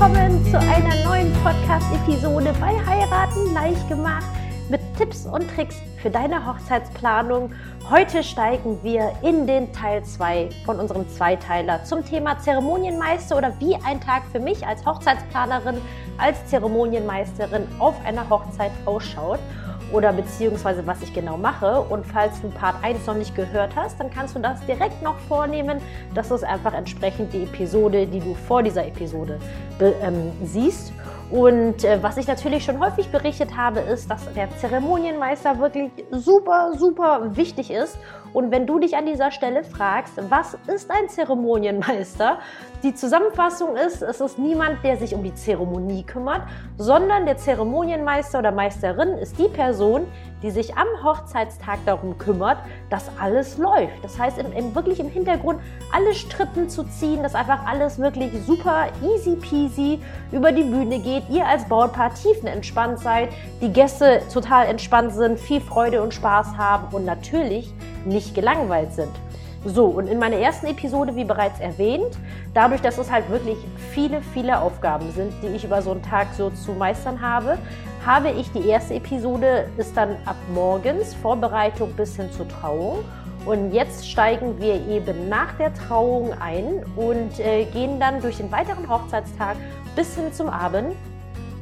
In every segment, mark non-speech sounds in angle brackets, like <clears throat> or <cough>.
willkommen zu einer neuen Podcast-Episode bei Heiraten leicht gemacht mit Tipps und Tricks für deine Hochzeitsplanung. Heute steigen wir in den Teil 2 von unserem Zweiteiler zum Thema Zeremonienmeister oder wie ein Tag für mich als Hochzeitsplanerin, als Zeremonienmeisterin auf einer Hochzeit ausschaut oder beziehungsweise was ich genau mache. Und falls du Part 1 noch nicht gehört hast, dann kannst du das direkt noch vornehmen. Das ist einfach entsprechend die Episode, die du vor dieser Episode ähm, siehst. Und äh, was ich natürlich schon häufig berichtet habe, ist, dass der Zeremonienmeister wirklich super, super wichtig ist. Und wenn du dich an dieser Stelle fragst, was ist ein Zeremonienmeister? Die Zusammenfassung ist, es ist niemand, der sich um die Zeremonie kümmert, sondern der Zeremonienmeister oder Meisterin ist die Person, die sich am Hochzeitstag darum kümmert, dass alles läuft. Das heißt, im, im, wirklich im Hintergrund alle Strippen zu ziehen, dass einfach alles wirklich super easy peasy über die Bühne geht, ihr als Brautpaar tiefenentspannt seid, die Gäste total entspannt sind, viel Freude und Spaß haben und natürlich nicht gelangweilt sind. So, und in meiner ersten Episode, wie bereits erwähnt, dadurch, dass es halt wirklich viele, viele Aufgaben sind, die ich über so einen Tag so zu meistern habe, habe ich die erste Episode, ist dann ab morgens Vorbereitung bis hin zur Trauung. Und jetzt steigen wir eben nach der Trauung ein und äh, gehen dann durch den weiteren Hochzeitstag bis hin zum Abend.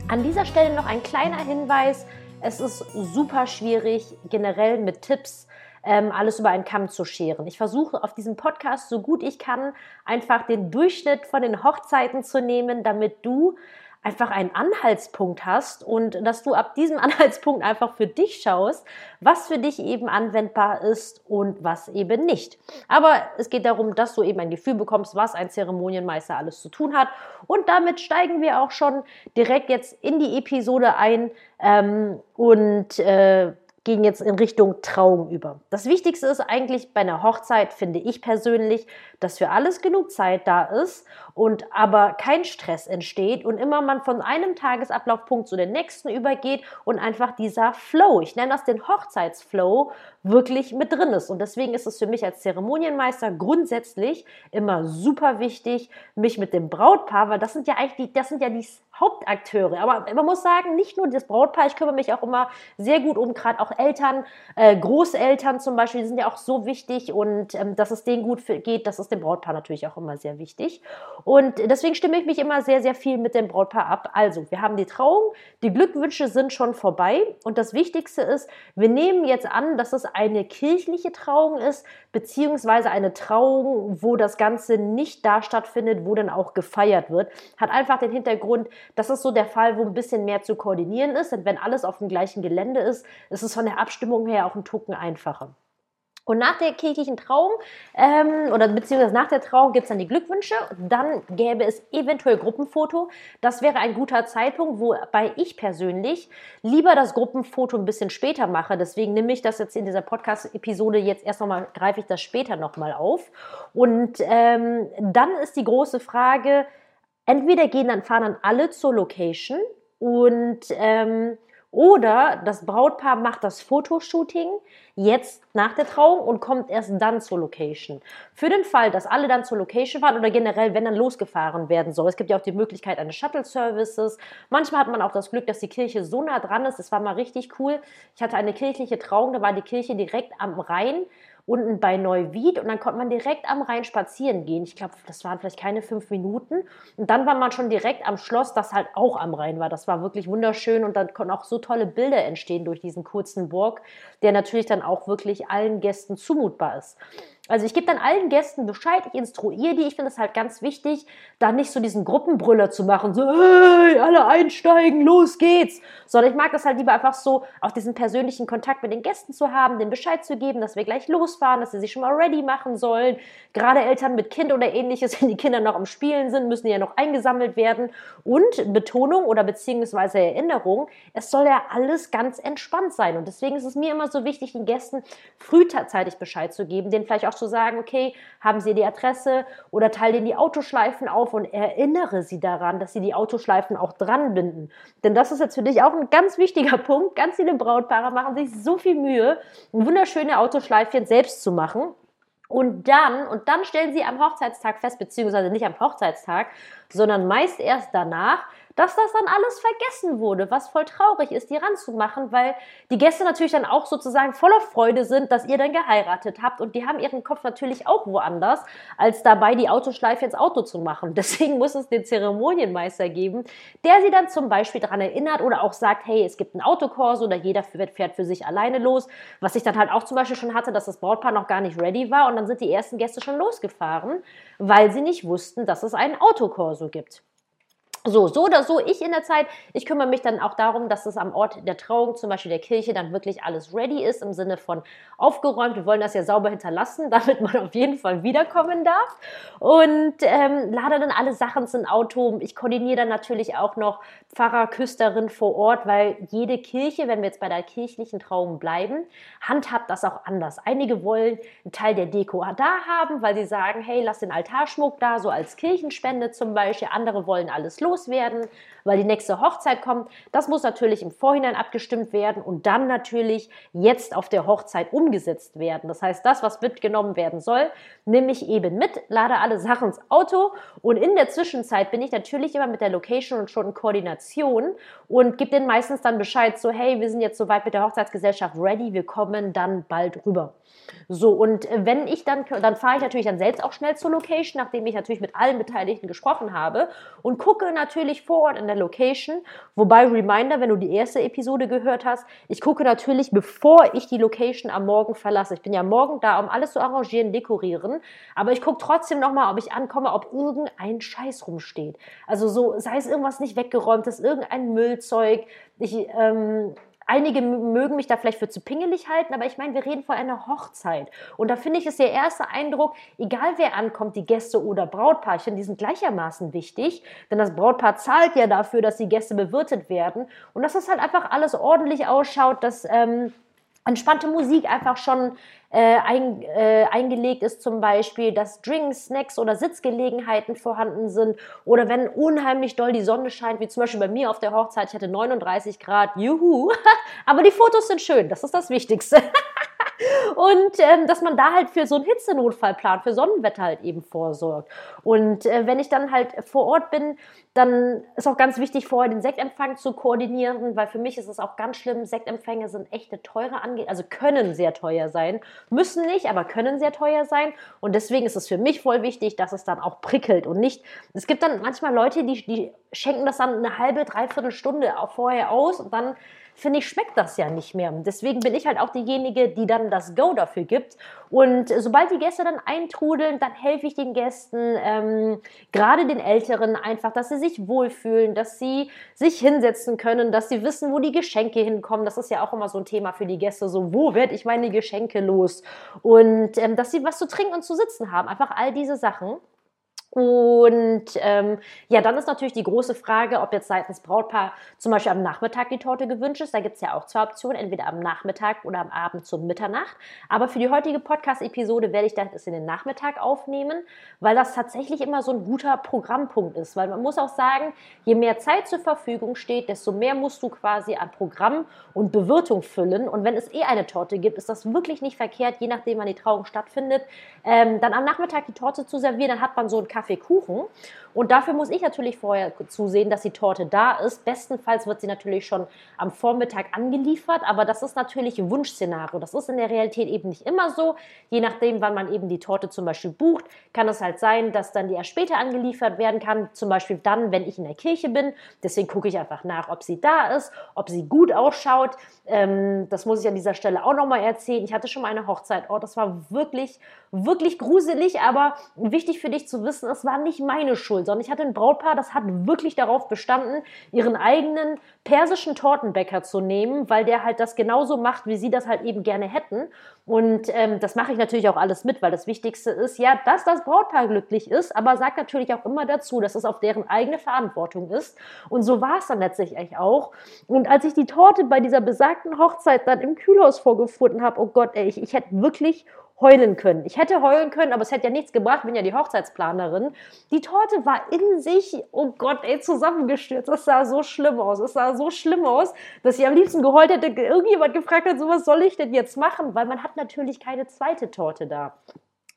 An dieser Stelle noch ein kleiner Hinweis. Es ist super schwierig, generell mit Tipps ähm, alles über einen Kamm zu scheren. Ich versuche auf diesem Podcast so gut ich kann einfach den Durchschnitt von den Hochzeiten zu nehmen, damit du einfach einen Anhaltspunkt hast und dass du ab diesem <laughs> Anhaltspunkt einfach für dich schaust, was für dich eben anwendbar ist und was eben nicht. Aber es geht darum, dass du eben ein Gefühl bekommst, was ein Zeremonienmeister alles zu tun hat. Und damit steigen wir auch schon direkt jetzt in die Episode ein ähm, und äh, gehen jetzt in Richtung Trauung über. Das Wichtigste ist eigentlich bei einer Hochzeit, finde ich persönlich, dass für alles genug Zeit da ist und aber kein Stress entsteht und immer man von einem Tagesablaufpunkt zu den nächsten übergeht und einfach dieser Flow, ich nenne das den Hochzeitsflow, wirklich mit drin ist. Und deswegen ist es für mich als Zeremonienmeister grundsätzlich immer super wichtig, mich mit dem Brautpaar, weil das sind ja eigentlich die, das sind ja die Hauptakteure. Aber man muss sagen, nicht nur das Brautpaar, ich kümmere mich auch immer sehr gut um gerade auch Eltern, äh, Großeltern zum Beispiel, die sind ja auch so wichtig und ähm, dass es denen gut geht, das ist dem Brautpaar natürlich auch immer sehr wichtig. Und deswegen stimme ich mich immer sehr, sehr viel mit dem Brautpaar ab. Also, wir haben die Trauung, die Glückwünsche sind schon vorbei und das Wichtigste ist, wir nehmen jetzt an, dass es eine kirchliche Trauung ist, beziehungsweise eine Trauung, wo das Ganze nicht da stattfindet, wo dann auch gefeiert wird. Hat einfach den Hintergrund, das ist so der Fall, wo ein bisschen mehr zu koordinieren ist. Und wenn alles auf dem gleichen Gelände ist, ist es von der Abstimmung her auch ein Tucken einfacher. Und nach der kirchlichen Trauung ähm, oder beziehungsweise nach der Trauung gibt es dann die Glückwünsche. Dann gäbe es eventuell Gruppenfoto. Das wäre ein guter Zeitpunkt, wobei ich persönlich lieber das Gruppenfoto ein bisschen später mache. Deswegen nehme ich das jetzt in dieser Podcast-Episode jetzt erst nochmal, greife ich das später nochmal auf. Und ähm, dann ist die große Frage, entweder gehen dann, fahren dann alle zur Location und ähm, oder das Brautpaar macht das Fotoshooting jetzt nach der Trauung und kommt erst dann zur Location. Für den Fall, dass alle dann zur Location fahren oder generell, wenn dann losgefahren werden soll. Es gibt ja auch die Möglichkeit eines Shuttle-Services. Manchmal hat man auch das Glück, dass die Kirche so nah dran ist. Das war mal richtig cool. Ich hatte eine kirchliche Trauung, da war die Kirche direkt am Rhein unten bei Neuwied und dann konnte man direkt am Rhein spazieren gehen. Ich glaube, das waren vielleicht keine fünf Minuten. Und dann war man schon direkt am Schloss, das halt auch am Rhein war. Das war wirklich wunderschön und dann konnten auch so tolle Bilder entstehen durch diesen kurzen Burg, der natürlich dann auch wirklich allen Gästen zumutbar ist. Also ich gebe dann allen Gästen Bescheid, ich instruiere die. Ich finde es halt ganz wichtig, da nicht so diesen Gruppenbrüller zu machen, so hey, alle einsteigen, los geht's. Sondern ich mag das halt lieber einfach so, auch diesen persönlichen Kontakt mit den Gästen zu haben, den Bescheid zu geben, dass wir gleich losfahren, dass sie sich schon mal ready machen sollen. Gerade Eltern mit Kind oder ähnliches, <laughs> wenn die Kinder noch am Spielen sind, müssen ja noch eingesammelt werden. Und Betonung oder beziehungsweise Erinnerung, es soll ja alles ganz entspannt sein. Und deswegen ist es mir immer so wichtig, den Gästen frühzeitig Bescheid zu geben, den vielleicht auch zu sagen, okay, haben Sie die Adresse oder teile denen die Autoschleifen auf und erinnere sie daran, dass sie die Autoschleifen auch dran binden. Denn das ist jetzt für dich auch ein ganz wichtiger <laughs> Punkt. Ganz viele Brautpaare machen sich so viel Mühe, wunderschöne Autoschleifchen selbst zu machen. Und dann, und dann stellen sie am Hochzeitstag fest, beziehungsweise nicht am Hochzeitstag, sondern meist erst danach, dass das dann alles vergessen wurde, was voll traurig ist, die ranzumachen, weil die Gäste natürlich dann auch sozusagen voller Freude sind, dass ihr dann geheiratet habt und die haben ihren Kopf natürlich auch woanders, als dabei die Autoschleife ins Auto zu machen. <laughs> Deswegen muss es den Zeremonienmeister geben, der sie dann zum Beispiel daran erinnert oder auch sagt, hey, es gibt einen Autokurs oder jeder fährt für sich alleine los, was ich dann halt auch zum Beispiel schon hatte, dass das Brautpaar noch gar nicht ready war und dann sind die ersten Gäste schon losgefahren, weil sie nicht wussten, dass es einen Autokorso gibt. So, so oder so, ich in der Zeit, ich kümmere mich dann auch darum, dass es am Ort der Trauung, zum Beispiel der Kirche, dann wirklich alles ready ist, im Sinne von aufgeräumt. Wir wollen das ja sauber hinterlassen, <laughs> damit man auf jeden Fall wiederkommen darf. Und ähm, lade dann alle Sachen ins Auto. Ich koordiniere dann natürlich auch noch Pfarrer, Küsterin vor Ort, weil jede Kirche, wenn wir jetzt bei der kirchlichen Trauung bleiben, handhabt das auch anders. Einige wollen einen Teil der Deko da haben, weil sie sagen, hey, lass den Altarschmuck da, so als Kirchenspende zum Beispiel. Andere wollen alles los loswerden, weil die nächste Hochzeit kommt. Das muss natürlich im Vorhinein abgestimmt werden und dann natürlich jetzt auf der Hochzeit umgesetzt werden. Das heißt, das, was mitgenommen werden soll, nehme ich eben mit, lade alle Sachen ins Auto und in der Zwischenzeit bin ich natürlich immer mit der Location und schon in Koordination und gebe denen meistens dann Bescheid, so hey, wir sind jetzt soweit mit der Hochzeitsgesellschaft ready, wir kommen dann bald rüber. So, und wenn ich dann, dann fahre ich natürlich dann selbst auch schnell zur Location, nachdem ich natürlich mit allen Beteiligten gesprochen habe und gucke natürlich vor Ort in der Location. Wobei, Reminder, wenn du die erste Episode gehört hast, ich gucke natürlich, bevor ich die Location am Morgen verlasse. Ich bin ja morgen da, um alles zu arrangieren, dekorieren, aber ich gucke trotzdem nochmal, ob ich ankomme, ob irgendein Scheiß rumsteht. Also so, sei es irgendwas nicht weggeräumt ist, irgendein Müllzeug. Ich, ähm, Einige mögen mich da vielleicht für zu pingelig halten, aber ich meine, wir reden von einer Hochzeit. Und da finde ich es der erste Eindruck, egal wer ankommt, die Gäste oder Brautpaarchen, die sind gleichermaßen wichtig. Denn das Brautpaar zahlt ja dafür, dass die Gäste bewirtet werden. Und dass das halt einfach alles ordentlich ausschaut, dass ähm, entspannte Musik einfach schon äh, ein, äh, eingelegt ist, zum Beispiel, dass Drinks, Snacks oder Sitzgelegenheiten vorhanden sind oder wenn unheimlich doll die Sonne scheint, wie zum Beispiel bei mir auf der Hochzeit, ich hatte 39 Grad, juhu, <laughs> aber die Fotos sind schön, das ist das Wichtigste. <laughs> Und ähm, dass man da halt für so einen Hitzenotfallplan, für Sonnenwetter halt eben vorsorgt. Und äh, wenn ich dann halt vor Ort bin, dann ist auch ganz wichtig, vorher den Sektempfang zu koordinieren, weil für mich ist es auch ganz schlimm, Sektempfänge sind echte teure Ange also können sehr teuer sein. Müssen nicht, aber können sehr teuer sein. Und deswegen ist es für mich voll wichtig, dass es dann auch prickelt und nicht. Es gibt dann manchmal Leute, die, die schenken das dann eine halbe, dreiviertel Stunde vorher aus und dann finde ich, schmeckt das ja nicht mehr. Deswegen bin ich halt auch diejenige, die dann das Go dafür gibt. Und sobald die Gäste dann eintrudeln, dann helfe ich den Gästen, ähm, gerade den Älteren, einfach, dass sie sich wohlfühlen, dass sie sich hinsetzen können, dass sie wissen, wo die Geschenke hinkommen. Das ist ja auch immer so ein Thema für die Gäste. So, wo werde ich meine Geschenke los? Und ähm, dass sie was zu trinken und zu sitzen haben. Einfach all diese Sachen. Und ähm, ja, dann ist natürlich die große Frage, ob jetzt seitens Brautpaar zum Beispiel am Nachmittag die Torte gewünscht ist. Da gibt es ja auch zwei Optionen, entweder am Nachmittag oder am Abend zur Mitternacht. Aber für die heutige Podcast-Episode werde ich das in den Nachmittag aufnehmen, weil das tatsächlich immer so ein guter Programmpunkt ist. Weil man muss auch sagen, je mehr Zeit zur Verfügung steht, desto mehr musst du quasi an Programm und Bewirtung füllen. Und wenn es eh eine Torte gibt, ist das wirklich nicht verkehrt, je nachdem, wann die Trauung stattfindet, ähm, dann am Nachmittag die Torte zu servieren. Dann hat man so ein Kaffee Kuchen Und dafür muss ich natürlich vorher zusehen, dass die Torte da ist. Bestenfalls wird sie natürlich schon am Vormittag angeliefert, aber das ist natürlich ein Wunschszenario. Das ist in der Realität eben nicht immer so. Je nachdem, wann man eben die Torte zum Beispiel bucht, kann es halt sein, dass dann die erst später angeliefert werden kann. Zum Beispiel dann, wenn ich in der Kirche bin. Deswegen gucke ich einfach nach, ob sie da ist, ob sie gut ausschaut. Ähm, das muss ich an dieser Stelle auch nochmal erzählen. Ich hatte schon mal eine Hochzeit. Oh, das war wirklich, wirklich gruselig, aber wichtig für dich zu wissen, es war nicht meine Schuld, sondern ich hatte ein Brautpaar, das hat wirklich darauf bestanden, ihren eigenen persischen Tortenbäcker zu nehmen, weil der halt das genauso macht, wie sie das halt eben gerne hätten. Und ähm, das mache ich natürlich auch alles mit, weil das Wichtigste ist ja, dass das Brautpaar glücklich ist, aber sagt natürlich auch immer dazu, dass es auf deren eigene Verantwortung ist. Und so war es dann letztlich auch. Und als ich die Torte bei dieser besagten Hochzeit dann im Kühlhaus vorgefunden habe, oh Gott, ey, ich, ich hätte wirklich heulen können. Ich hätte heulen können, aber es hätte ja nichts gebracht, bin ja die Hochzeitsplanerin. Die Torte war in sich, oh Gott, ey, zusammengestürzt. Es sah so schlimm aus. Es sah so schlimm aus, dass ich am liebsten geheult hätte, irgendjemand gefragt hat, so was soll ich denn jetzt machen? Weil man hat natürlich keine zweite Torte da.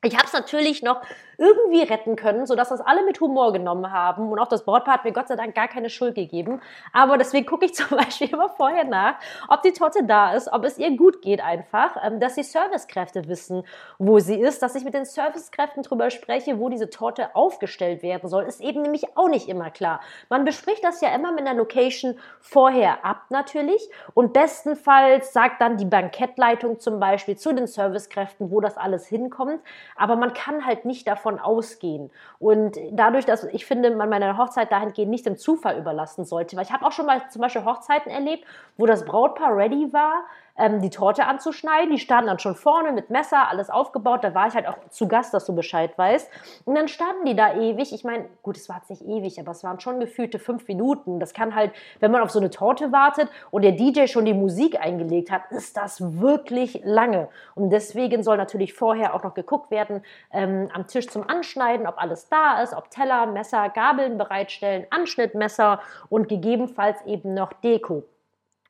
Ich habe es natürlich noch irgendwie retten können, sodass das alle mit Humor genommen haben. Und auch das Brautpaar hat mir Gott sei Dank gar keine Schuld gegeben. Aber deswegen gucke ich <laughs> zum Beispiel immer vorher nach, ob die Torte da ist, ob es ihr gut geht einfach, ähm, dass die Servicekräfte wissen, wo sie ist, dass ich mit den Servicekräften drüber spreche, wo diese Torte aufgestellt werden soll, ist eben nämlich auch nicht immer klar. Man bespricht das ja immer mit einer Location vorher ab natürlich und bestenfalls sagt dann die Bankettleitung zum Beispiel zu den Servicekräften, wo das alles hinkommt aber man kann halt nicht davon ausgehen. Und dadurch, dass ich finde, man meine Hochzeit dahingehend nicht dem Zufall überlassen sollte, weil ich habe auch schon mal zum Beispiel Hochzeiten erlebt, wo das Brautpaar ready war, ähm, die Torte anzuschneiden. Die standen dann schon vorne mit Messer, alles aufgebaut. Da war ich halt auch zu Gast, dass du Bescheid weißt. Und dann standen die da ewig. Ich meine, gut, es war jetzt nicht ewig, aber es waren schon gefühlte fünf Minuten. Das kann halt, wenn man auf so eine Torte wartet und der DJ schon die Musik eingelegt hat, ist das wirklich lange. Und deswegen soll natürlich vorher auch noch geguckt werden ähm, am Tisch zum Anschneiden, ob alles da ist, ob Teller, Messer, Gabeln bereitstellen, Anschnittmesser und gegebenenfalls eben noch Deko.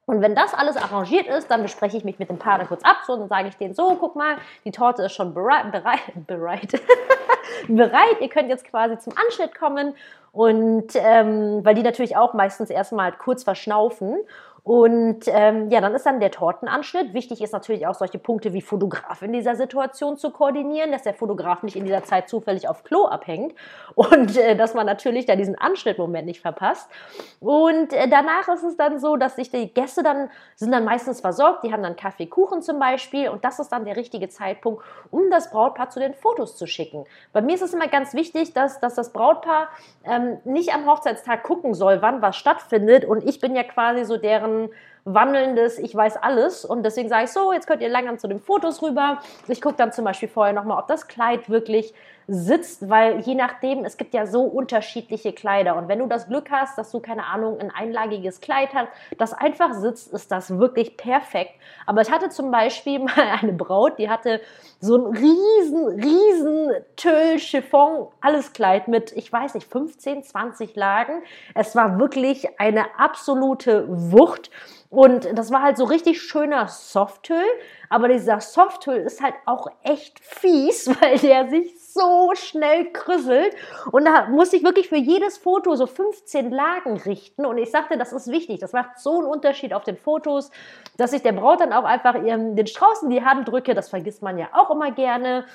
Und wenn das alles arrangiert ist, dann bespreche ich mich mit dem Partner kurz ab. So, dann sage ich denen so, guck mal, die Torte ist schon <laughs> bereit, bereit, <laughs> bereit, bereit. Ihr könnt jetzt quasi zum Anschnitt kommen. Und ähm, weil die natürlich auch meistens erstmal kurz verschnaufen. Und ähm, ja, dann ist dann der Tortenanschnitt. Wichtig ist natürlich auch solche Punkte wie Fotograf in dieser Situation zu koordinieren, dass der Fotograf nicht in dieser Zeit zufällig auf Klo abhängt <laughs> und äh, dass man natürlich da diesen Anschnittmoment nicht verpasst. Und äh, danach ist es dann so, dass sich die Gäste dann sind dann meistens versorgt. Die haben dann Kaffee, Kuchen zum Beispiel und das ist dann der richtige Zeitpunkt, um das Brautpaar zu den Fotos zu schicken. Bei mir ist es immer ganz wichtig, dass, dass das Brautpaar ähm, nicht am Hochzeitstag gucken soll, wann was stattfindet und ich bin ja quasi so deren ein wandelndes Ich weiß alles. Und deswegen sage ich so, jetzt könnt ihr langsam zu den Fotos rüber. Ich gucke dann zum Beispiel vorher nochmal, ob das Kleid wirklich sitzt, weil je nachdem, es gibt ja so unterschiedliche Kleider. Und wenn du das Glück hast, dass du, keine Ahnung, ein einlagiges Kleid hast, das einfach sitzt, ist das wirklich perfekt. Aber ich hatte zum Beispiel <laughs> mal eine Braut, die hatte so ein riesen, riesen Tüll, Chiffon, alles Kleid mit, ich weiß nicht, 15, 20 Lagen. Es war wirklich eine absolute Wucht. Und das war halt so richtig schöner Softhüll. Aber dieser Softhüll ist halt auch echt fies, <laughs> weil der sich so schnell krüsselt. Und da muss ich wirklich für jedes Foto so 15 Lagen richten. Und ich sagte, das ist wichtig. Das macht so einen Unterschied auf den Fotos, dass ich der Braut dann auch einfach ihren, den Strauß in die Hand drücke. Das vergisst man ja auch immer gerne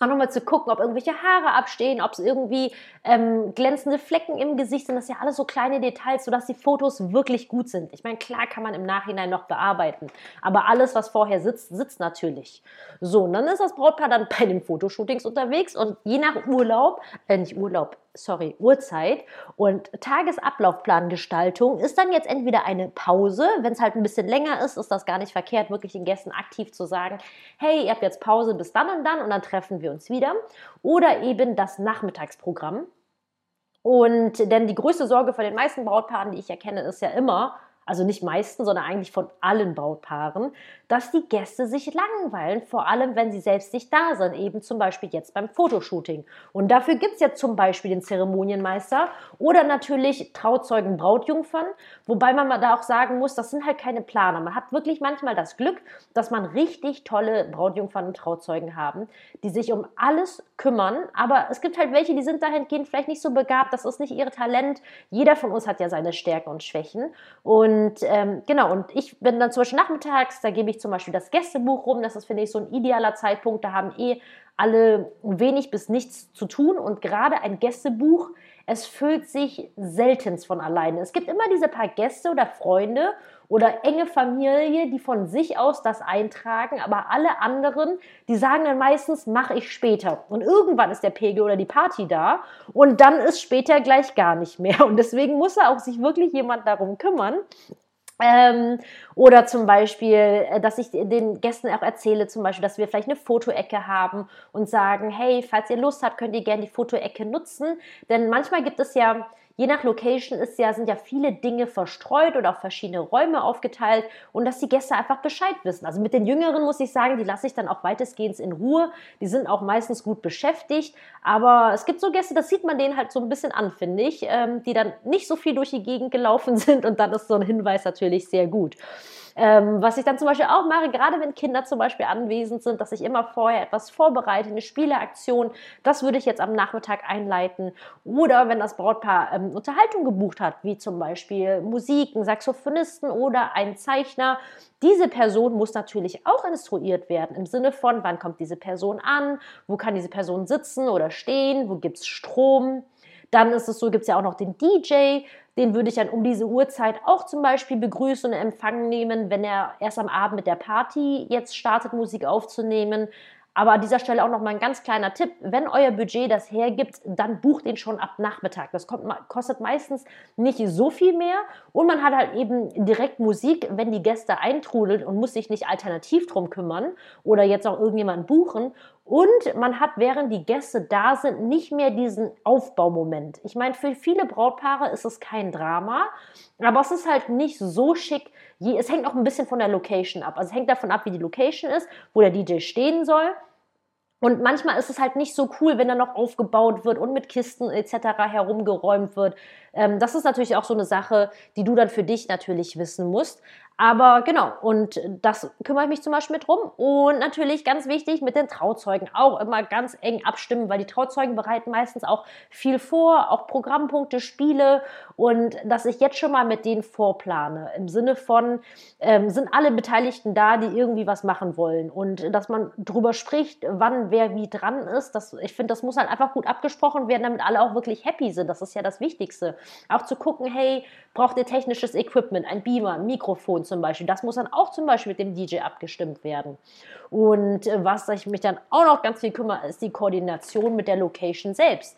auch nochmal zu gucken, ob irgendwelche Haare abstehen, ob es irgendwie ähm, glänzende Flecken im Gesicht sind. Das sind ja alles so kleine Details, sodass die Fotos wirklich gut sind. Ich meine, klar kann man im Nachhinein noch bearbeiten, aber alles, was vorher sitzt, sitzt natürlich. So, und dann ist das Brautpaar dann bei den Fotoshootings unterwegs und je nach Urlaub, äh, nicht Urlaub, sorry, Uhrzeit und Tagesablaufplangestaltung ist dann jetzt entweder eine Pause, wenn es halt ein bisschen länger ist, ist das gar nicht verkehrt, wirklich den Gästen aktiv zu sagen, hey, ihr habt jetzt Pause bis dann und dann und dann treffen wir uns wieder. Oder eben das Nachmittagsprogramm. Und denn die größte Sorge von den meisten Brautpaaren, die ich erkenne, ist ja immer, also nicht meisten, sondern eigentlich von allen Brautpaaren, dass die Gäste sich langweilen, vor allem wenn sie selbst nicht da sind, eben zum Beispiel jetzt beim Fotoshooting. Und dafür gibt es ja zum Beispiel den Zeremonienmeister oder natürlich Trauzeugen, Brautjungfern, wobei man da auch sagen muss, das sind halt keine Planer. Man hat wirklich manchmal das Glück, dass man richtig tolle Brautjungfern und Trauzeugen haben, die sich um alles kümmern, aber es gibt halt welche, die sind dahingehend vielleicht nicht so begabt, das ist nicht ihr Talent. Jeder von uns hat ja seine Stärken und Schwächen und und ähm, genau, und ich bin dann zum Beispiel nachmittags, da gebe ich zum Beispiel das Gästebuch rum. Das ist, finde ich, so ein idealer Zeitpunkt. Da haben eh alle wenig bis nichts zu tun. Und gerade ein Gästebuch, es füllt sich selten von alleine. Es gibt immer diese paar Gäste oder Freunde oder enge Familie, die von sich aus das eintragen, aber alle anderen, die sagen dann meistens, mache ich später. Und irgendwann ist der Pegel oder die Party da und dann ist später gleich gar nicht mehr. Und deswegen muss auch sich wirklich jemand darum kümmern, ähm, oder zum Beispiel, äh, dass ich den Gästen auch erzähle, zum Beispiel, dass wir vielleicht eine Fotoecke haben und sagen, hey, falls ihr Lust habt, könnt ihr gerne die Fotoecke nutzen. Denn manchmal gibt es ja Je nach Location ist ja, sind ja viele Dinge verstreut oder auf verschiedene Räume aufgeteilt und dass die Gäste einfach Bescheid wissen. Also mit den Jüngeren muss ich sagen, die lasse ich dann auch weitestgehend in Ruhe. Die sind auch meistens gut beschäftigt. Aber es gibt so Gäste, das sieht man denen halt so ein bisschen an, finde ich, ähm, die dann nicht so viel durch die Gegend gelaufen <laughs> sind und dann ist so ein Hinweis natürlich sehr gut. Ähm, was ich dann zum Beispiel auch mache, gerade wenn Kinder zum Beispiel anwesend sind, dass ich immer vorher etwas vorbereite, eine Spieleaktion, das würde ich jetzt am Nachmittag einleiten. Oder wenn das Brautpaar ähm, Unterhaltung gebucht hat, wie zum Beispiel Musik, ein Saxophonisten oder ein Zeichner, diese Person muss natürlich auch instruiert werden im Sinne von, wann kommt diese Person an, wo kann diese Person sitzen oder stehen, wo gibt es Strom. Dann ist es so, gibt es ja auch noch den DJ, den würde ich dann um diese Uhrzeit auch zum Beispiel begrüßen und empfangen nehmen, wenn er erst am Abend mit der Party jetzt startet, Musik aufzunehmen. Aber an dieser Stelle auch noch mal ein ganz kleiner Tipp. Wenn euer Budget das hergibt, dann bucht den schon ab Nachmittag. Das kommt, kostet meistens nicht so viel mehr. Und man hat halt eben direkt Musik, wenn die Gäste eintrudeln und muss sich nicht alternativ drum kümmern oder jetzt auch irgendjemanden buchen. Und man hat, während die Gäste da sind, nicht mehr diesen Aufbaumoment. Ich meine, für viele Brautpaare ist es kein Drama, aber es ist halt nicht so schick. Es hängt auch ein bisschen von der Location ab. Also es hängt davon ab, wie die Location ist, wo der DJ stehen soll. Und manchmal ist es halt nicht so cool, wenn da noch aufgebaut wird und mit Kisten etc. herumgeräumt wird. Ähm, das ist natürlich auch so eine Sache, die du dann für dich natürlich wissen musst. Aber genau, und das kümmere ich mich zum Beispiel mit rum. Und natürlich ganz wichtig, mit den Trauzeugen auch immer ganz eng abstimmen, weil die Trauzeugen bereiten meistens auch viel vor, auch Programmpunkte, Spiele. Und dass ich jetzt schon mal mit denen vorplane, im Sinne von, ähm, sind alle Beteiligten da, die irgendwie was machen wollen. Und dass man drüber spricht, wann wer wie dran ist. Das, ich finde, das muss halt einfach gut abgesprochen werden, damit alle auch wirklich happy sind. Das ist ja das Wichtigste. Auch zu gucken, hey, braucht ihr technisches Equipment, ein Beamer, ein Mikrofon zum Beispiel. Das muss dann auch zum Beispiel mit dem DJ abgestimmt werden. Und äh, was ich mich dann auch noch ganz viel kümmere, ist die Koordination mit der Location selbst.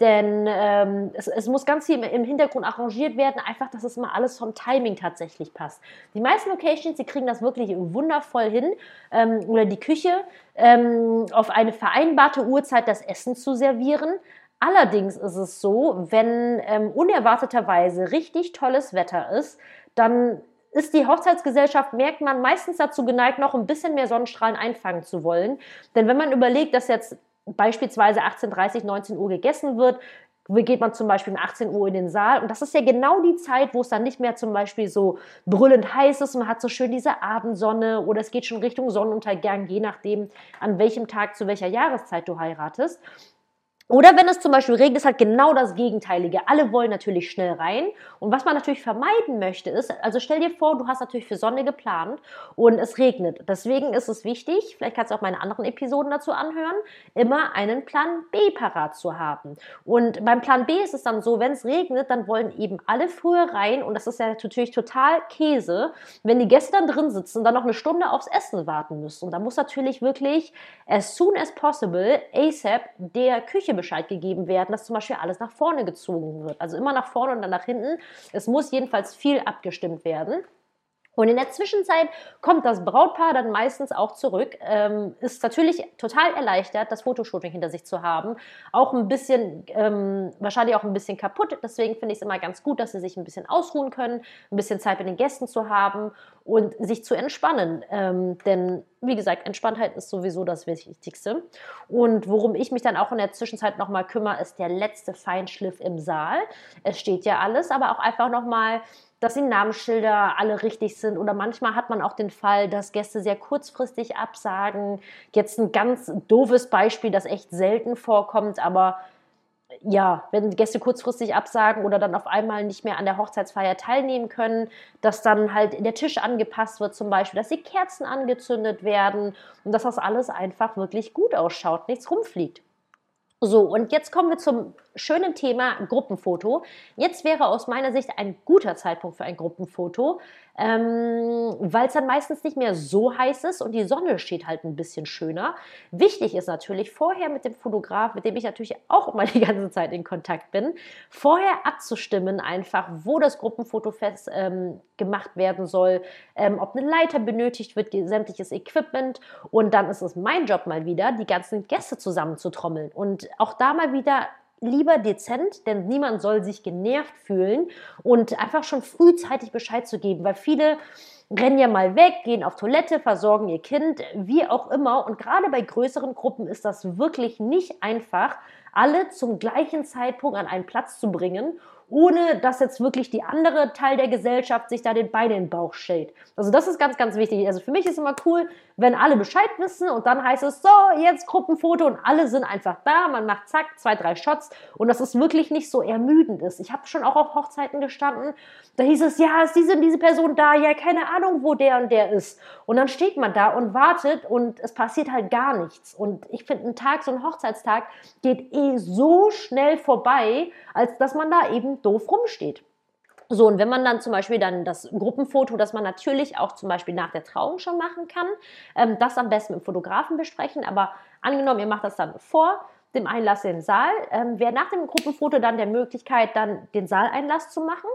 Denn ähm, es, es, muss ganz viel im Hintergrund arrangiert werden, einfach, dass es mal alles vom Timing tatsächlich passt. Die meisten Locations, die kriegen das wirklich wundervoll hin, ähm, oder die Küche, ähm, auf eine vereinbarte Uhrzeit das Essen zu servieren. Allerdings ist es so, wenn ähm, unerwarteterweise richtig tolles Wetter ist, dann ist die Hochzeitsgesellschaft, merkt man, meistens dazu geneigt, noch ein bisschen mehr Sonnenstrahlen einfangen zu wollen. Denn wenn man überlegt, dass jetzt beispielsweise 18.30, 19 Uhr gegessen wird, geht man zum Beispiel um 18 Uhr in den Saal und das ist ja genau die Zeit, wo es dann nicht mehr zum Beispiel so brüllend heiß ist und man hat so schön diese Abendsonne oder es geht schon Richtung Sonnenuntergang, je nachdem, an welchem Tag zu welcher Jahreszeit du heiratest. Oder wenn es zum Beispiel regnet, ist halt genau das Gegenteilige. Alle wollen natürlich schnell rein. Und was man natürlich vermeiden möchte, ist, also stell dir vor, du hast natürlich für Sonne geplant und es regnet. Deswegen ist es wichtig, vielleicht kannst du auch meine anderen Episoden dazu anhören, immer einen Plan B parat zu haben. Und beim Plan B ist es dann so, wenn es regnet, dann wollen eben alle früher rein. Und das ist ja natürlich total Käse, wenn die Gäste dann drin sitzen und dann noch eine Stunde aufs Essen warten müssen. Und da muss natürlich wirklich as soon as possible ASAP der Küche Bescheid gegeben werden, dass zum Beispiel alles nach vorne gezogen wird. Also immer nach vorne und dann nach hinten. Es muss jedenfalls viel abgestimmt werden. Und in der Zwischenzeit kommt das Brautpaar dann meistens auch zurück, ähm, ist natürlich total erleichtert, das Fotoshooting hinter sich zu haben. Auch ein bisschen, ähm, wahrscheinlich auch ein bisschen kaputt. Deswegen finde ich es immer ganz gut, dass sie sich ein bisschen ausruhen können, ein bisschen Zeit mit den Gästen zu haben und sich zu entspannen. Ähm, denn wie gesagt, Entspanntheit ist sowieso das Wichtigste. Und worum ich mich dann auch in der Zwischenzeit nochmal kümmere, ist der letzte Feinschliff im Saal. Es steht ja alles, aber auch einfach nochmal dass die Namensschilder alle richtig sind. Oder manchmal hat man auch den Fall, dass Gäste sehr kurzfristig absagen. Jetzt ein ganz doofes Beispiel, das echt selten vorkommt, aber ja, wenn Gäste kurzfristig absagen oder dann auf einmal nicht mehr an der Hochzeitsfeier teilnehmen können, dass dann halt der Tisch angepasst wird zum Beispiel, dass die Kerzen angezündet werden und dass das alles einfach wirklich gut ausschaut, nichts rumfliegt. So, und jetzt kommen wir zum schönen Thema Gruppenfoto. Jetzt wäre aus meiner Sicht ein guter Zeitpunkt für ein Gruppenfoto, ähm, weil es dann meistens nicht mehr so heiß ist und die Sonne steht halt ein bisschen schöner. Wichtig ist natürlich vorher mit dem Fotograf, mit dem ich natürlich auch immer die ganze Zeit in Kontakt bin, vorher abzustimmen einfach, wo das Gruppenfoto fest ähm, gemacht werden soll, ähm, ob eine Leiter benötigt wird, sämtliches Equipment und dann ist es mein Job mal wieder, die ganzen Gäste zusammenzutrommeln und auch da mal wieder lieber dezent, denn niemand soll sich genervt fühlen und einfach schon frühzeitig Bescheid zu geben, weil viele rennen ja mal weg, gehen auf Toilette, versorgen ihr Kind, wie auch immer. Und gerade bei größeren Gruppen ist das wirklich nicht einfach, alle zum gleichen Zeitpunkt an einen Platz zu bringen ohne dass jetzt wirklich die andere Teil der Gesellschaft sich da den Bein in den Bauch schält. Also das ist ganz, ganz wichtig. Also für mich ist immer cool, wenn alle Bescheid wissen und dann heißt es so, jetzt Gruppenfoto und alle sind einfach da, man macht zack, zwei, drei Shots und dass es wirklich nicht so ermüdend ist. Ich habe schon auch auf Hochzeiten gestanden, da hieß es, ja, ist diese, diese Person da, ja, keine Ahnung, wo der und der ist. Und dann steht man da und wartet und es passiert halt gar nichts. Und ich finde, ein Tag, so ein Hochzeitstag geht eh so schnell vorbei, als dass man da eben doof rumsteht. So, und wenn man dann zum Beispiel dann das Gruppenfoto, das man natürlich auch zum Beispiel nach der Trauung schon machen kann, ähm, das am besten mit dem Fotografen besprechen. Aber angenommen, ihr macht das dann vor dem Einlass in den Saal, ähm, wäre nach dem Gruppenfoto dann der Möglichkeit, dann den Saaleinlass zu machen.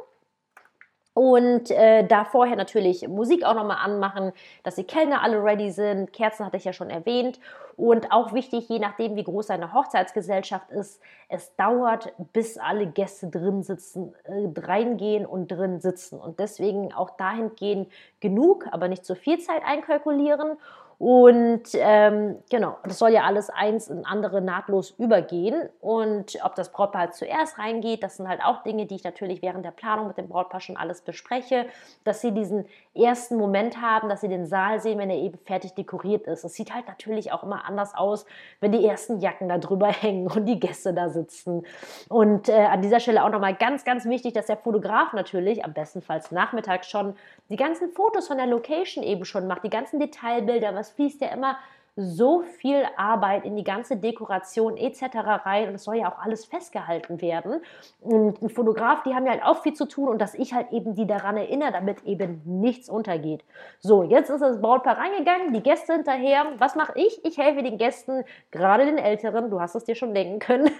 Und äh, da vorher natürlich Musik auch nochmal anmachen, dass die Kellner alle ready sind. Kerzen hatte ich ja schon erwähnt. Und auch wichtig, je nachdem, wie groß eine Hochzeitsgesellschaft ist, es dauert, bis alle Gäste drin sitzen, äh, reingehen und drin sitzen. Und deswegen auch dahingehend genug, aber nicht zu viel Zeit einkalkulieren. Und ähm, genau, das soll ja alles eins in andere nahtlos übergehen. Und ob das Brautpaar halt zuerst reingeht, das sind halt auch Dinge, die ich natürlich während der Planung mit dem Brautpaar schon alles bespreche, dass sie diesen ersten Moment haben, dass sie den Saal sehen, wenn er eben fertig dekoriert ist. Es sieht halt natürlich auch immer anders aus, wenn die ersten Jacken da drüber <laughs> hängen und die Gäste da sitzen. Und äh, an dieser Stelle auch nochmal ganz, ganz wichtig, dass der Fotograf natürlich, am bestenfalls nachmittags schon, die ganzen Fotos von der Location eben schon macht, die ganzen Detailbilder, was fließt ja immer so viel Arbeit in die ganze Dekoration etc. rein und es soll ja auch alles festgehalten werden. Und ein Fotograf, die haben ja halt auch viel zu tun und dass ich halt eben die daran erinnere, damit eben nichts untergeht. So, jetzt ist das Brautpaar reingegangen, die Gäste hinterher. Was mache ich? Ich helfe den Gästen, gerade den Älteren, du hast es dir schon denken können,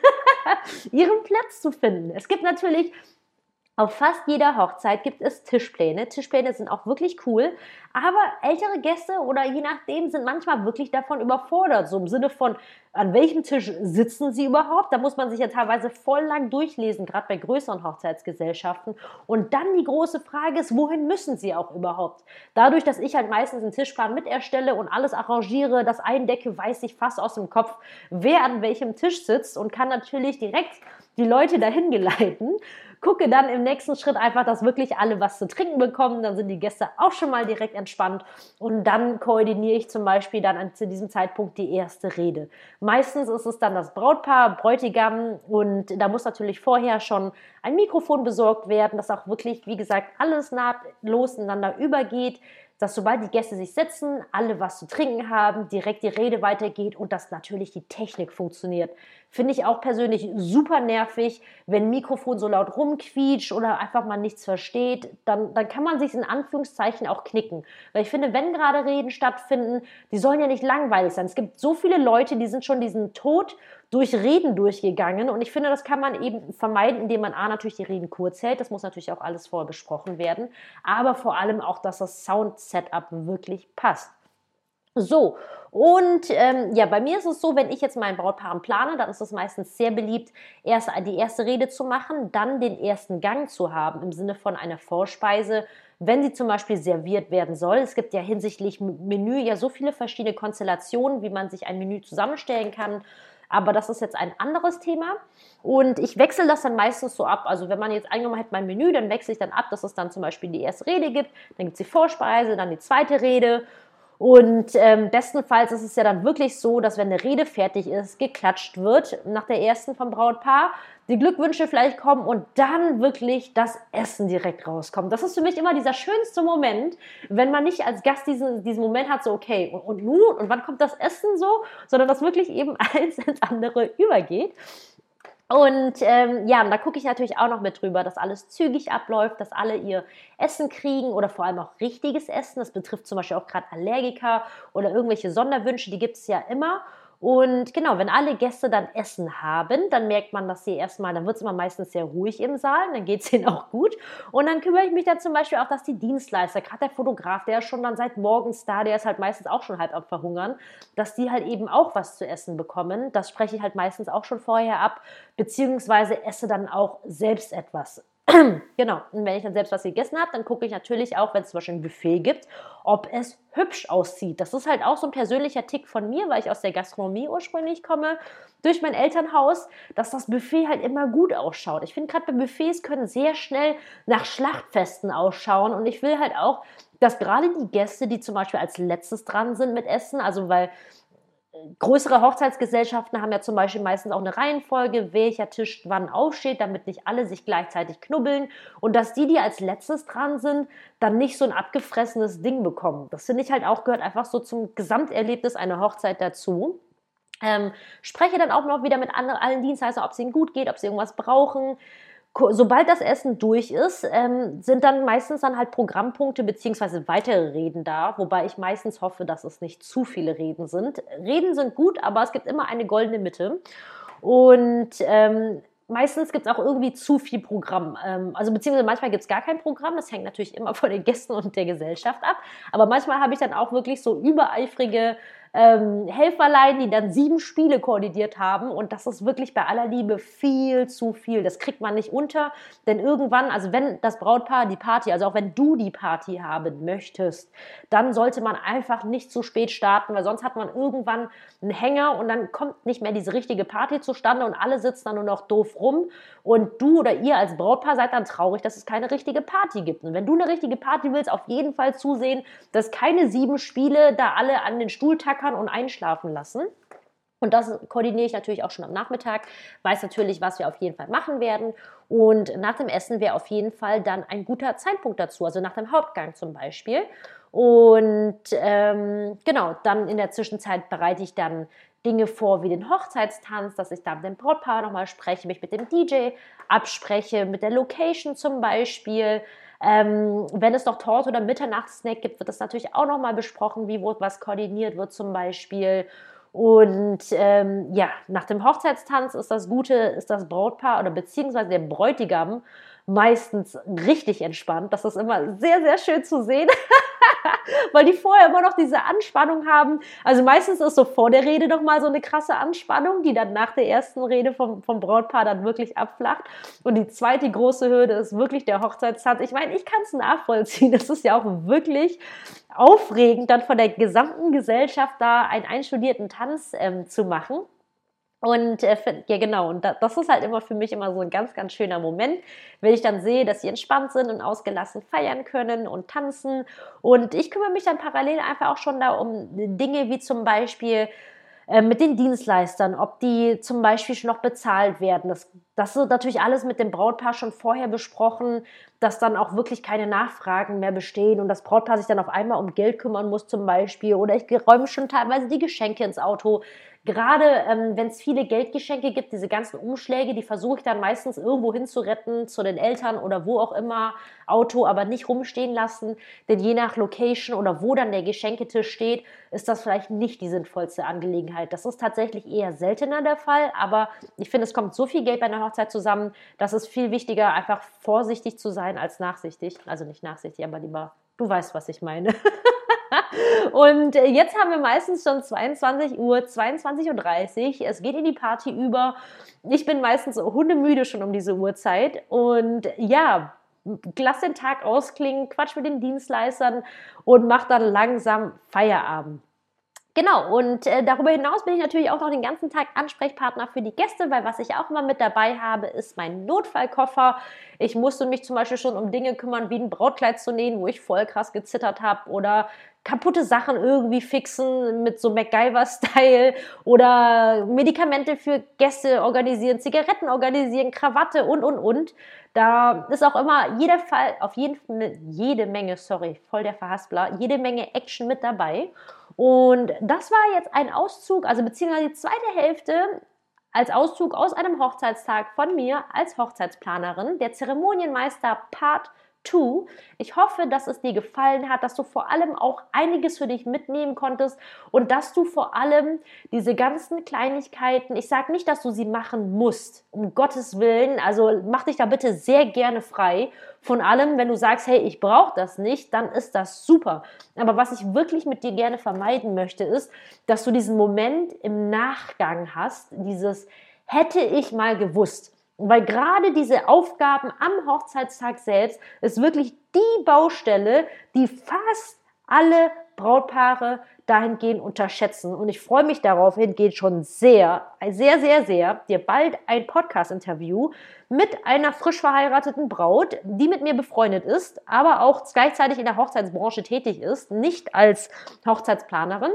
<laughs> ihren Platz zu finden. Es gibt natürlich auf fast jeder Hochzeit gibt es Tischpläne. Tischpläne sind auch wirklich cool, aber ältere Gäste oder je nachdem sind manchmal wirklich davon überfordert. So im Sinne von, an welchem Tisch sitzen sie überhaupt? Da muss man sich ja teilweise voll lang durchlesen, gerade bei größeren Hochzeitsgesellschaften. Und dann die große Frage ist, wohin müssen sie auch überhaupt? Dadurch, dass ich halt meistens einen Tischplan mit erstelle und alles arrangiere, das eindecke, weiß ich fast aus dem Kopf, wer an welchem Tisch sitzt und kann natürlich direkt die Leute dahin geleiten gucke dann im nächsten Schritt einfach, dass wirklich alle was zu trinken bekommen. Dann sind die Gäste auch schon mal direkt entspannt. Und dann koordiniere ich zum Beispiel dann zu diesem Zeitpunkt die erste Rede. Meistens ist es dann das Brautpaar, Bräutigam und da muss natürlich vorher schon ein Mikrofon besorgt werden, dass auch wirklich, wie gesagt, alles nahtlos ineinander übergeht dass sobald die Gäste sich setzen, alle was zu trinken haben, direkt die Rede weitergeht und dass natürlich die Technik funktioniert. Finde ich auch persönlich super nervig, wenn ein Mikrofon so laut rumquietscht oder einfach mal nichts versteht, dann, dann kann man sich in Anführungszeichen auch knicken. Weil ich finde, wenn gerade Reden stattfinden, die sollen ja nicht langweilig sein. Es gibt so viele Leute, die sind schon diesen Tod durch Reden durchgegangen. Und ich finde, das kann man eben vermeiden, indem man A, natürlich die Reden kurz hält. Das muss natürlich auch alles vorher besprochen werden. Aber vor allem auch, dass das Sound-Setup wirklich passt. So, und ähm, ja, bei mir ist es so, wenn ich jetzt meinen Brautpaaren plane, dann ist es meistens sehr beliebt, erst die erste Rede zu machen, dann den ersten Gang zu haben, im Sinne von einer Vorspeise, wenn sie zum Beispiel serviert werden soll. Es gibt ja hinsichtlich Menü ja so viele verschiedene Konstellationen, wie man sich ein Menü zusammenstellen kann. Aber das ist jetzt ein anderes Thema. Und ich wechsle das dann meistens so ab. Also wenn man jetzt eingenommen hat mein Menü, dann wechsle ich dann ab, dass es dann zum Beispiel die erste Rede gibt, dann gibt es die Vorspeise, dann die zweite Rede und ähm, bestenfalls ist es ja dann wirklich so, dass wenn eine Rede fertig ist, geklatscht wird nach der ersten vom Brautpaar, die Glückwünsche vielleicht kommen und dann wirklich das Essen direkt rauskommt. Das ist für mich immer dieser schönste Moment, wenn man nicht als Gast diesen, diesen Moment hat, so okay, und, und nun, und wann kommt das Essen so, sondern dass wirklich eben <laughs> eins ins andere übergeht. Und ähm, ja, und da gucke ich natürlich auch noch mit drüber, dass alles zügig abläuft, dass alle ihr Essen kriegen oder vor allem auch richtiges Essen. Das betrifft zum Beispiel auch gerade Allergiker oder irgendwelche Sonderwünsche, die gibt es ja immer. Und genau, wenn alle Gäste dann Essen haben, dann merkt man, dass sie erstmal, dann wird es immer meistens sehr ruhig im Saal, dann geht es <laughs> ihnen auch gut. Und dann kümmere ich mich dann zum Beispiel auch, dass die Dienstleister, gerade der Fotograf, der ist schon dann seit morgens da, der ist halt meistens auch schon halb am Verhungern, dass die halt eben auch was zu essen bekommen. Das spreche ich halt meistens auch schon vorher ab, beziehungsweise esse dann auch selbst etwas. <clears throat> genau. Und wenn ich dann selbst was gegessen habe, dann gucke ich natürlich auch, wenn es zum Beispiel ein Buffet gibt, ob es hübsch aussieht. Das ist halt auch so ein persönlicher Tick von mir, weil ich aus der Gastronomie ursprünglich komme, durch mein Elternhaus, dass das Buffet halt immer gut ausschaut. Ich finde gerade bei Buffets können sehr schnell nach Schlachtfesten ausschauen und ich will halt auch, dass gerade die Gäste, die zum Beispiel als letztes dran sind mit Essen, also weil größere Hochzeitsgesellschaften haben ja zum Beispiel meistens auch eine Reihenfolge, welcher Tisch wann aufsteht, damit nicht alle sich gleichzeitig knubbeln und dass die, die als letztes dran sind, dann nicht so ein abgefressenes Ding bekommen. Das finde ich halt auch, gehört einfach so zum Gesamterlebnis einer Hochzeit dazu. Ähm, spreche dann auch noch wieder mit anderen, allen Dienstleistern, ob es ihnen gut geht, ob sie irgendwas brauchen sobald das Essen durch ist, ähm, sind dann meistens dann halt Programmpunkte beziehungsweise weitere Reden da, wobei ich meistens hoffe, dass es nicht zu viele Reden sind. Reden sind gut, aber es gibt immer eine goldene Mitte. Und ähm, meistens gibt es auch irgendwie zu viel Programm. Ähm, also beziehungsweise manchmal gibt es gar kein Programm. Das hängt natürlich immer von den Gästen und der Gesellschaft ab. Aber manchmal habe ich dann auch wirklich so übereifrige ähm, Helferlein, die dann sieben Spiele koordiniert haben. Und das ist wirklich bei aller Liebe viel zu viel. Das kriegt man nicht unter. Denn irgendwann, also wenn das Brautpaar die Party, also auch wenn du die Party haben möchtest, dann sollte man einfach nicht zu spät starten, weil sonst hat man irgendwann einen Hänger und dann kommt nicht mehr diese richtige Party zustande und alle sitzen dann nur noch doof rum. Und du oder ihr als Brautpaar seid dann traurig, dass es keine richtige Party gibt. Und wenn du eine richtige Party willst, auf jeden Fall zusehen, dass keine sieben Spiele da alle an den Stuhl ackern und einschlafen lassen. Und das koordiniere ich natürlich auch schon am Nachmittag, weiß natürlich, was wir auf jeden Fall machen werden. Und nach dem Essen wäre auf jeden Fall dann ein guter Zeitpunkt dazu, also nach dem Hauptgang zum Beispiel. Und ähm, genau, dann in der Zwischenzeit bereite ich dann Dinge vor wie den Hochzeitstanz, dass ich da mit dem Brautpaar nochmal spreche, mich mit dem DJ abspreche, mit der Location zum Beispiel, ähm, wenn es noch Torte oder Mitternachtssnack gibt, wird das natürlich auch nochmal besprochen, wie was koordiniert wird zum Beispiel. Und ähm, ja, nach dem Hochzeitstanz ist das Gute, ist das Brautpaar oder beziehungsweise der Bräutigam meistens richtig entspannt. Das ist immer sehr, sehr schön zu sehen. <laughs> weil die vorher immer noch diese Anspannung haben. Also meistens ist so vor der Rede nochmal so eine krasse Anspannung, die dann nach der ersten Rede vom, vom Brautpaar dann wirklich abflacht. Und die zweite große Hürde ist wirklich der Hochzeitstanz. Ich meine, ich kann es nachvollziehen. Das ist ja auch wirklich aufregend, dann von der gesamten Gesellschaft da einen einstudierten Tanz ähm, zu machen. Und äh, ja, genau, und das ist halt immer für mich immer so ein ganz, ganz schöner Moment, wenn ich dann sehe, dass sie entspannt sind und ausgelassen feiern können und tanzen. Und ich kümmere mich dann parallel einfach auch schon da um Dinge wie zum Beispiel äh, mit den Dienstleistern, ob die zum Beispiel schon noch bezahlt werden. Das, das ist natürlich alles mit dem Brautpaar schon vorher besprochen, dass dann auch wirklich keine Nachfragen mehr bestehen und das Brautpaar sich dann auf einmal um Geld kümmern muss zum Beispiel. Oder ich räume schon teilweise die Geschenke ins Auto. Gerade ähm, wenn es viele Geldgeschenke gibt, diese ganzen Umschläge, die versuche ich dann meistens irgendwo hinzuretten, zu den Eltern oder wo auch immer, Auto, aber nicht rumstehen lassen. Denn je nach Location oder wo dann der Geschenketisch steht, ist das vielleicht nicht die sinnvollste Angelegenheit. Das ist tatsächlich eher seltener der Fall, aber ich finde, es kommt so viel Geld bei einer Hochzeit zusammen, dass es viel wichtiger, einfach vorsichtig zu sein als nachsichtig. Also nicht nachsichtig, aber lieber, du weißt, was ich meine. <laughs> <laughs> Und jetzt haben wir meistens schon 22 Uhr, 22.30 Uhr. Es geht in die Party über. Ich bin meistens hundemüde schon um diese Uhrzeit. Und ja, lass den Tag ausklingen, quatsch mit den Dienstleistern und mach dann langsam Feierabend. Genau, und äh, darüber hinaus bin ich natürlich auch noch den ganzen Tag Ansprechpartner für die Gäste, weil was ich auch immer mit dabei habe, ist mein Notfallkoffer. Ich musste mich zum Beispiel schon um Dinge kümmern, wie ein Brautkleid zu nähen, wo ich voll krass gezittert habe oder kaputte Sachen irgendwie fixen mit so MacGyver-Style oder Medikamente für Gäste organisieren, Zigaretten organisieren, Krawatte und, und, und. Da ist auch immer jeder Fall, auf jeden Fall jede Menge, sorry, voll der Verhaspler, jede Menge Action mit dabei. Und das war jetzt ein Auszug, also beziehungsweise die zweite Hälfte als Auszug aus einem Hochzeitstag von mir als Hochzeitsplanerin, der Zeremonienmeister Part 2. Ich hoffe, dass es dir gefallen hat, dass du vor allem auch einiges für dich mitnehmen konntest und dass du vor allem diese ganzen Kleinigkeiten, ich sage nicht, dass du sie machen musst, um Gottes Willen, also mach dich da bitte sehr gerne frei von allem. Wenn du sagst, hey, ich brauche das nicht, dann ist das super. Aber was ich wirklich mit dir gerne vermeiden möchte, ist, dass du diesen Moment im Nachgang hast, dieses hätte ich mal gewusst. Weil gerade diese Aufgaben am Hochzeitstag selbst ist wirklich die Baustelle, die fast alle Brautpaare dahingehend unterschätzen. Und ich freue mich darauf hingehend schon sehr, sehr, sehr, sehr, dir bald ein Podcast-Interview mit einer frisch verheirateten Braut, die mit mir befreundet ist, aber auch gleichzeitig in der Hochzeitsbranche tätig ist, nicht als Hochzeitsplanerin,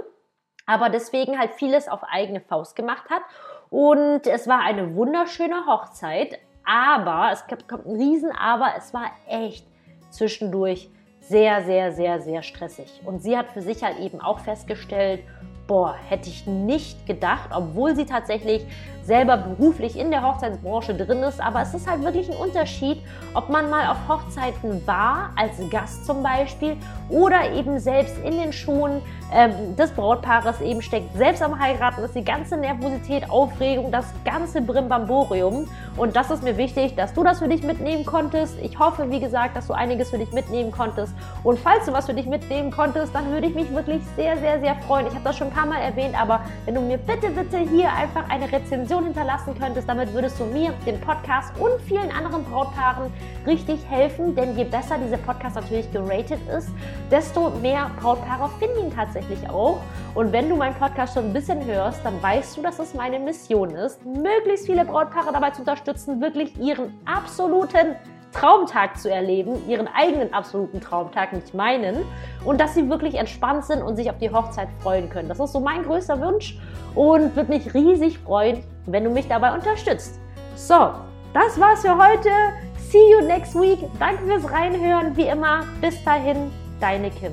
aber deswegen halt vieles auf eigene Faust gemacht hat. Und es war eine wunderschöne Hochzeit, aber es kommt ein Riesen, aber es war echt zwischendurch sehr, sehr, sehr, sehr stressig. Und sie hat für sich halt eben auch festgestellt, boah, hätte ich nicht gedacht, obwohl sie tatsächlich selber beruflich in der Hochzeitsbranche drin ist. Aber es ist halt wirklich ein Unterschied, ob man mal auf Hochzeiten war, als Gast zum Beispiel, oder eben selbst in den Schuhen ähm, des Brautpaares eben steckt. Selbst am Heiraten ist die ganze Nervosität, Aufregung, das ganze Brimbamborium. Und das ist mir wichtig, dass du das für dich mitnehmen konntest. Ich hoffe, wie gesagt, dass du einiges für dich mitnehmen konntest. Und falls du was für dich mitnehmen konntest, dann würde ich mich wirklich sehr, sehr, sehr freuen. Ich habe das schon ein paar Mal erwähnt, aber wenn du mir bitte, bitte hier einfach eine Rezension Rezension hinterlassen könntest. Damit würdest du mir, dem Podcast und vielen anderen Brautpaaren richtig helfen. Denn je besser dieser Podcast natürlich geratet ist, desto mehr Brautpaare finden ihn tatsächlich auch. Und wenn du meinen Podcast schon ein bisschen hörst, dann weißt du, dass es meine Mission ist, möglichst viele Brautpaare dabei zu unterstützen, wirklich ihren absoluten Traumtag zu erleben, ihren eigenen absoluten Traumtag, nicht meinen, und dass sie wirklich entspannt sind und sich auf die Hochzeit freuen können. Das ist so mein größter Wunsch und würde mich riesig freuen, wenn du mich dabei unterstützt. So, das war's für heute. See you next week. Danke fürs Reinhören. Wie immer, bis dahin, deine Kim.